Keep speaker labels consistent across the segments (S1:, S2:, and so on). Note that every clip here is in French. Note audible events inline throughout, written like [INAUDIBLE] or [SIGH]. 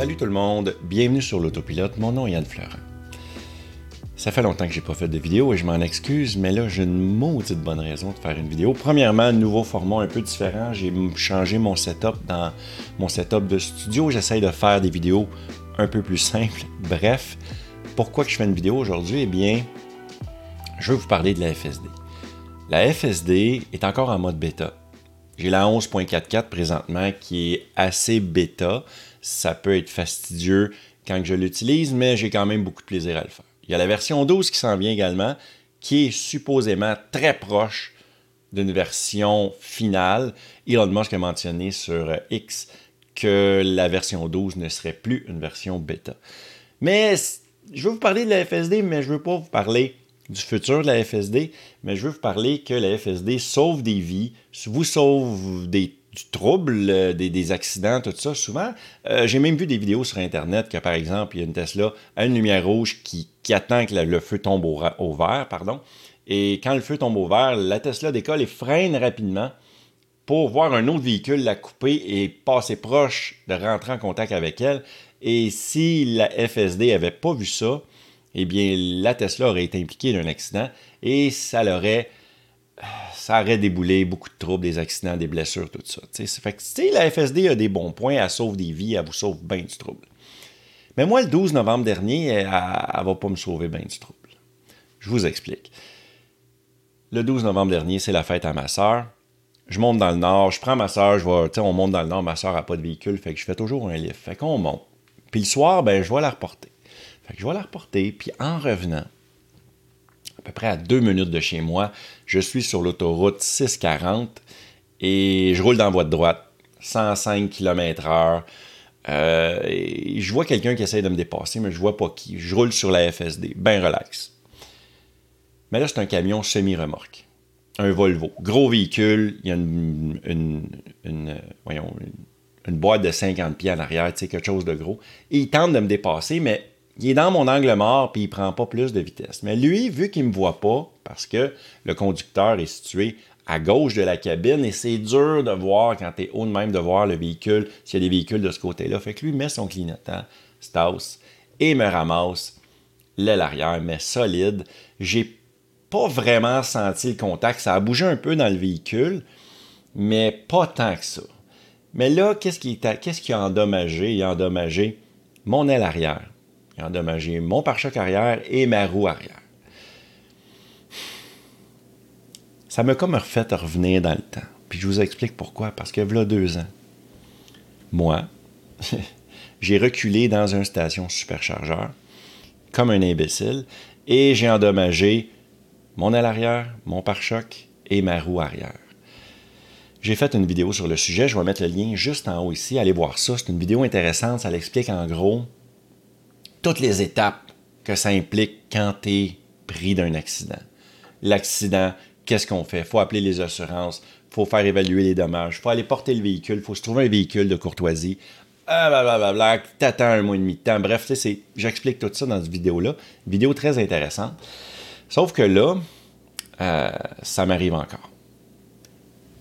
S1: Salut tout le monde, bienvenue sur l'autopilote, mon nom est Yann Florent. Ça fait longtemps que j'ai pas fait de vidéo et je m'en excuse, mais là j'ai une maudite bonne raison de faire une vidéo. Premièrement, nouveau format un peu différent, j'ai changé mon setup dans mon setup de studio, j'essaye de faire des vidéos un peu plus simples. Bref, pourquoi je fais une vidéo aujourd'hui? Eh bien, je veux vous parler de la FSD. La FSD est encore en mode bêta. J'ai la 11.44 présentement qui est assez bêta. Ça peut être fastidieux quand je l'utilise, mais j'ai quand même beaucoup de plaisir à le faire. Il y a la version 12 qui s'en vient également, qui est supposément très proche d'une version finale. Elon Musk a mentionné sur X que la version 12 ne serait plus une version bêta. Mais je veux vous parler de la FSD, mais je ne veux pas vous parler du futur de la FSD, mais je veux vous parler que la FSD sauve des vies, vous sauve des, du trouble, euh, des, accidents, tout ça. Souvent, euh, j'ai même vu des vidéos sur Internet que, par exemple, il y a une Tesla à une lumière rouge qui, attend que le feu tombe au, vert, pardon. Et quand le feu tombe au vert, la Tesla décolle et freine rapidement pour voir un autre véhicule la couper et passer proche de rentrer en contact avec elle. Et si la FSD n'avait pas vu ça, eh bien, la Tesla aurait été impliquée d'un accident et ça l'aurait ça aurait déboulé beaucoup de troubles, des accidents, des blessures, tout ça. Fait que, la FSD a des bons points, elle sauve des vies, elle vous sauve bien du trouble. Mais moi, le 12 novembre dernier, elle ne va pas me sauver bien du trouble. Je vous explique. Le 12 novembre dernier, c'est la fête à ma soeur. Je monte dans le nord, je prends ma soeur, je vois, on monte dans le nord, ma soeur n'a pas de véhicule, fait que je fais toujours un lift. Fait qu'on monte. Puis le soir, ben, je vais la reporter je vais la reporter, puis en revenant, à peu près à deux minutes de chez moi, je suis sur l'autoroute 640 et je roule dans la voie de droite, 105 km/h. Euh, je vois quelqu'un qui essaie de me dépasser, mais je vois pas qui. Je roule sur la FSD, bien relax. Mais là, c'est un camion semi-remorque. Un Volvo. Gros véhicule, il y a une, une, voyons, une, boîte de 50 pieds en arrière, tu sais, quelque chose de gros. Et il tente de me dépasser, mais il est dans mon angle mort puis il prend pas plus de vitesse. Mais lui, vu qu'il me voit pas, parce que le conducteur est situé à gauche de la cabine et c'est dur de voir quand tu es haut de même de voir le véhicule, s'il y a des véhicules de ce côté-là. Fait que lui met son clignotant, Staus, et me ramasse l'aile arrière, mais solide. J'ai pas vraiment senti le contact. Ça a bougé un peu dans le véhicule, mais pas tant que ça. Mais là, qu'est-ce qui, qui a endommagé? Il a endommagé mon aile arrière endommagé mon pare-choc arrière et ma roue arrière. Ça m'a comme refait revenir dans le temps. Puis je vous explique pourquoi. Parce que voilà deux ans, moi, [LAUGHS] j'ai reculé dans une station superchargeur comme un imbécile et j'ai endommagé mon aile arrière, mon pare-choc et ma roue arrière. J'ai fait une vidéo sur le sujet, je vais mettre le lien juste en haut ici, allez voir ça, c'est une vidéo intéressante, ça l'explique en gros toutes les étapes que ça implique quand tu es pris d'un accident. L'accident, qu'est-ce qu'on fait? Il faut appeler les assurances, il faut faire évaluer les dommages, il faut aller porter le véhicule, il faut se trouver un véhicule de courtoisie. Ah, blablabla, t'attends un mois et demi de temps. Bref, j'explique tout ça dans cette vidéo-là. Vidéo très intéressante. Sauf que là, euh, ça m'arrive encore.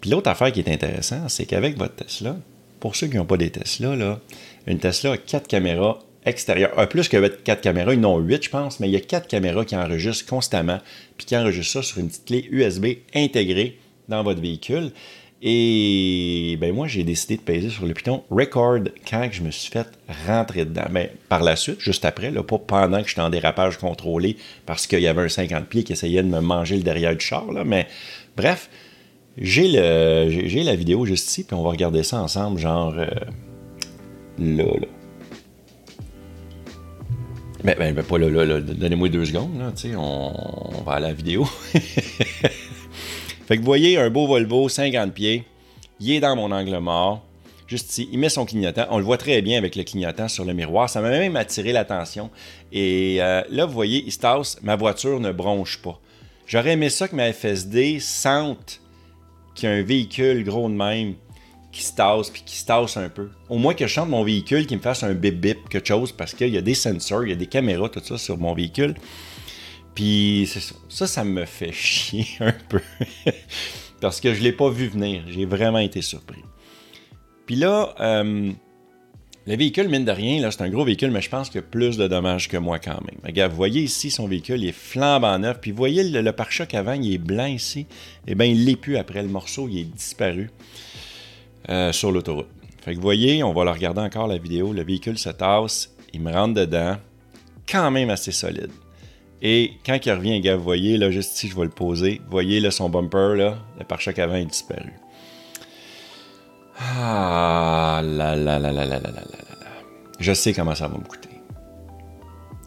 S1: Puis l'autre affaire qui est intéressante, c'est qu'avec votre Tesla, pour ceux qui n'ont pas des Tesla, là, une Tesla a quatre caméras extérieur. Un plus que quatre caméras, ils n'ont huit, je pense, mais il y a quatre caméras qui enregistrent constamment, puis qui enregistrent ça sur une petite clé USB intégrée dans votre véhicule. Et ben moi, j'ai décidé de peser sur le piton Record quand je me suis fait rentrer dedans. Mais par la suite, juste après, là, pas pendant que j'étais en dérapage contrôlé parce qu'il y avait un 50 pieds qui essayait de me manger le derrière du char. Mais bref, j'ai, la vidéo juste ici, puis on va regarder ça ensemble, genre euh, là, là. Ben, ben, ben, pas là, là, donnez-moi deux secondes, là, on, on va à la vidéo. [LAUGHS] fait que vous voyez un beau Volvo, 50 pieds, il est dans mon angle mort, juste ici, il met son clignotant, on le voit très bien avec le clignotant sur le miroir, ça m'a même attiré l'attention. Et euh, là, vous voyez, il se tasse, ma voiture ne bronche pas. J'aurais aimé ça que ma FSD sente qu'il y a un véhicule gros de même qui se tasse, puis qui se tasse un peu. Au moins que je chante mon véhicule, qu'il me fasse un bip bip, quelque chose, parce qu'il y a des sensors, il y a des caméras, tout ça sur mon véhicule. Puis ça. ça, me fait [LAUGHS] chier un peu. parce que je ne l'ai pas vu venir. J'ai vraiment été surpris. Puis là, euh, Le véhicule, mine de rien, là, c'est un gros véhicule, mais je pense qu'il y a plus de dommages que moi quand même. Regarde, vous voyez ici, son véhicule il est flambant neuf. Puis vous voyez le, pare-choc avant, il est blanc ici. Eh bien, il l'est plus après. Le morceau, il est disparu euh, sur l'autoroute. Fait que vous voyez, on va le regarder encore la vidéo. Le véhicule se tasse, il me rentre dedans. Quand même assez solide. Et quand il revient, gars, vous voyez, là, juste ici, je vais le poser. Vous voyez, là, son bumper, là, le pare-choc avant est disparu. Ah là là là là là là là là Je sais comment ça va me coûter.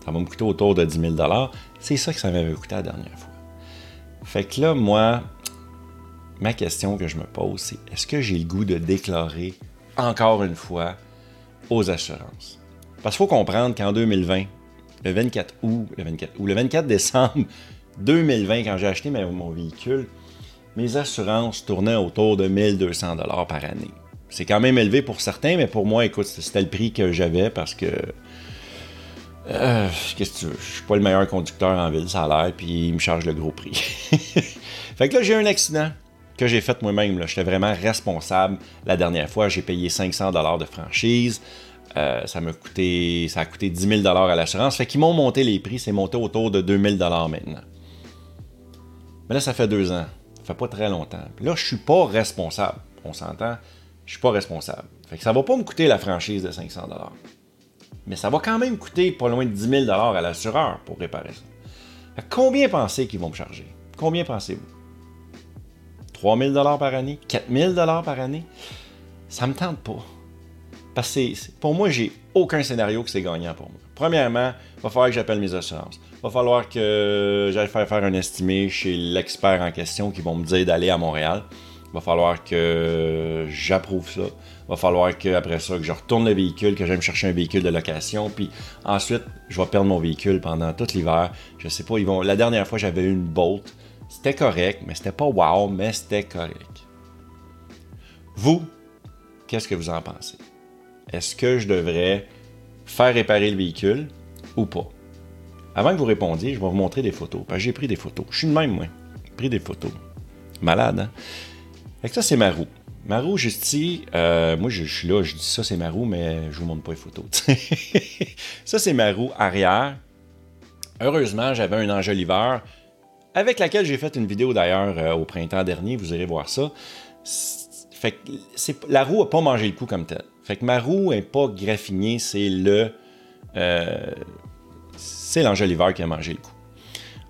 S1: Ça va me coûter autour de 10 000 C'est ça que ça m'avait coûté la dernière fois. Fait que là, moi, ma question que je me pose, c'est est-ce que j'ai le goût de déclarer encore une fois aux assurances? Parce qu'il faut comprendre qu'en 2020, le 24 août, le 24 ou le 24 décembre 2020, quand j'ai acheté mon véhicule, mes assurances tournaient autour de 1200 dollars par année. C'est quand même élevé pour certains, mais pour moi, écoute, c'était le prix que j'avais parce que. Euh, qu'est-ce? Je suis pas le meilleur conducteur en ville, ça a l'air, puis il me charge le gros prix. [LAUGHS] fait que là, j'ai un accident que j'ai fait moi-même. J'étais vraiment responsable. La dernière fois, j'ai payé 500 dollars de franchise. Euh, ça m'a coûté, ça a coûté 10 000 dollars à l'assurance. Fait qu'ils m'ont monté les prix. C'est monté autour de 2 000 dollars maintenant. Mais là, ça fait deux ans. Ça fait pas très longtemps. Là, je suis pas responsable. On s'entend? Je suis pas responsable. Fait que ça va pas me coûter la franchise de 500 Mais ça va quand même coûter pas loin de 10 000 à l'assureur pour réparer ça. combien pensez qu'ils vont me charger? Combien pensez-vous? 3 000 par année? 4 000 par année? Ça me tente pas. Parce que pour moi, j'ai aucun scénario que c'est gagnant pour moi. Premièrement, il va falloir que j'appelle mes assurances. Il va falloir que j'aille faire faire un estimé chez l'expert en question qui vont me dire d'aller à Montréal va falloir que j'approuve ça. va falloir qu'après ça, que je retourne le véhicule, que j'aille me chercher un véhicule de location. Puis ensuite, je vais perdre mon véhicule pendant tout l'hiver. Je sais pas, ils vont. La dernière fois, j'avais une Bolt. C'était correct, mais c'était pas wow, mais c'était correct. Vous, qu'est-ce que vous en pensez? Est-ce que je devrais faire réparer le véhicule ou pas? Avant que vous répondiez, je vais vous montrer des photos. j'ai pris des photos. Je suis le même, moi. J'ai pris des photos. Malade, hein? ça, c'est ma roue. Ma roue, juste ici, euh, moi je, suis là, je dis ça c'est ma roue, mais je vous montre pas les photos. [LAUGHS] ça c'est ma roue arrière. Heureusement, j'avais un enjoliveur avec laquelle j'ai fait une vidéo d'ailleurs euh, au printemps dernier, vous irez voir ça. Fait la roue n'a pas mangé le coup comme tel. Fait ma roue n'est pas graffinée, c'est le. Euh, c'est qui a mangé le coup.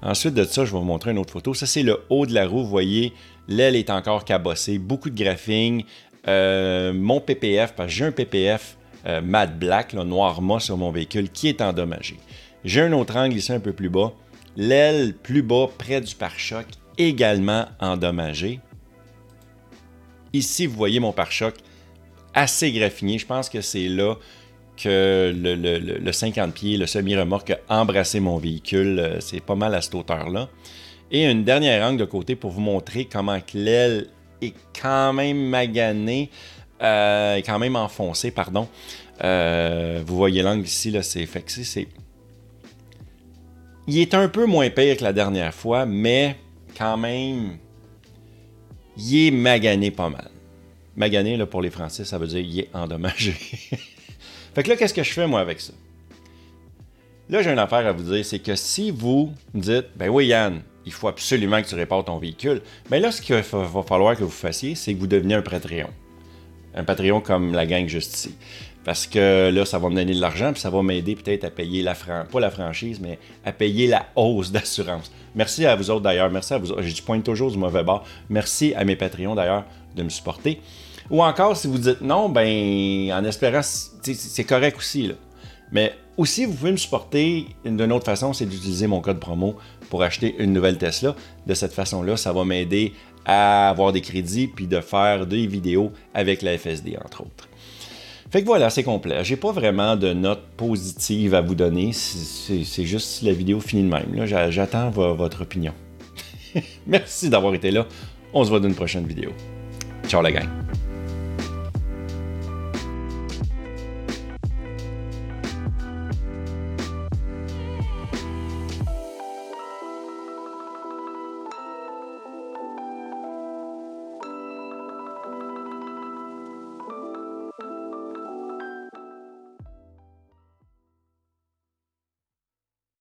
S1: Ensuite de ça, je vais vous montrer une autre photo. Ça, c'est le haut de la roue. Vous voyez, L'aile est encore cabossée, beaucoup de graphing. Euh, mon PPF, parce que j'ai un PPF euh, matte black, noir mat sur mon véhicule, qui est endommagé. J'ai un autre angle ici un peu plus bas. L'aile plus bas, près du pare-choc, également endommagé. Ici, vous voyez mon pare-choc assez graffiné. Je pense que c'est là que le, le 50 pieds, le semi-remorque a embrassé mon véhicule. Euh, c'est pas mal à cette hauteur-là. Et une dernière angle de côté pour vous montrer comment l'aile est quand même maganée, euh, quand même enfoncée, pardon. Euh, vous voyez l'angle ici, là, c'est fait c'est. Il est un peu moins pire que la dernière fois, mais quand même, il est magané pas mal. Magané, là, pour les Français, ça veut dire il est endommagé. [LAUGHS] fait que là, qu'est-ce que je fais, moi, avec ça? Là, j'ai une affaire à vous dire, c'est que si vous dites, ben oui, Yann, il faut absolument que tu répares ton véhicule. Mais là, ce qu'il va falloir que vous fassiez, c'est que vous deveniez un Patreon. Un Patreon comme la gang juste ici. Parce que là, ça va me donner de l'argent, puis ça va m'aider peut-être à payer la franchise, pas la franchise, mais à payer la hausse [LAUGHS] d'assurance. Merci à vous autres d'ailleurs, merci à vous autres. Je pointe toujours du mauvais bord. Merci à mes Patreons d'ailleurs de me supporter. Ou encore, si vous dites non, ben en espérant, c'est correct aussi. Mais aussi, vous pouvez me supporter d'une autre façon, c'est d'utiliser mon code promo pour acheter une nouvelle Tesla. De cette façon-là, ça va m'aider à avoir des crédits puis de faire des vidéos avec la FSD, entre autres. Fait que voilà, c'est complet. J'ai pas vraiment de notes positives à vous donner. C'est juste si la vidéo finit de même. J'attends votre opinion. [LAUGHS] Merci d'avoir été là. On se voit dans une prochaine vidéo. Ciao la gang.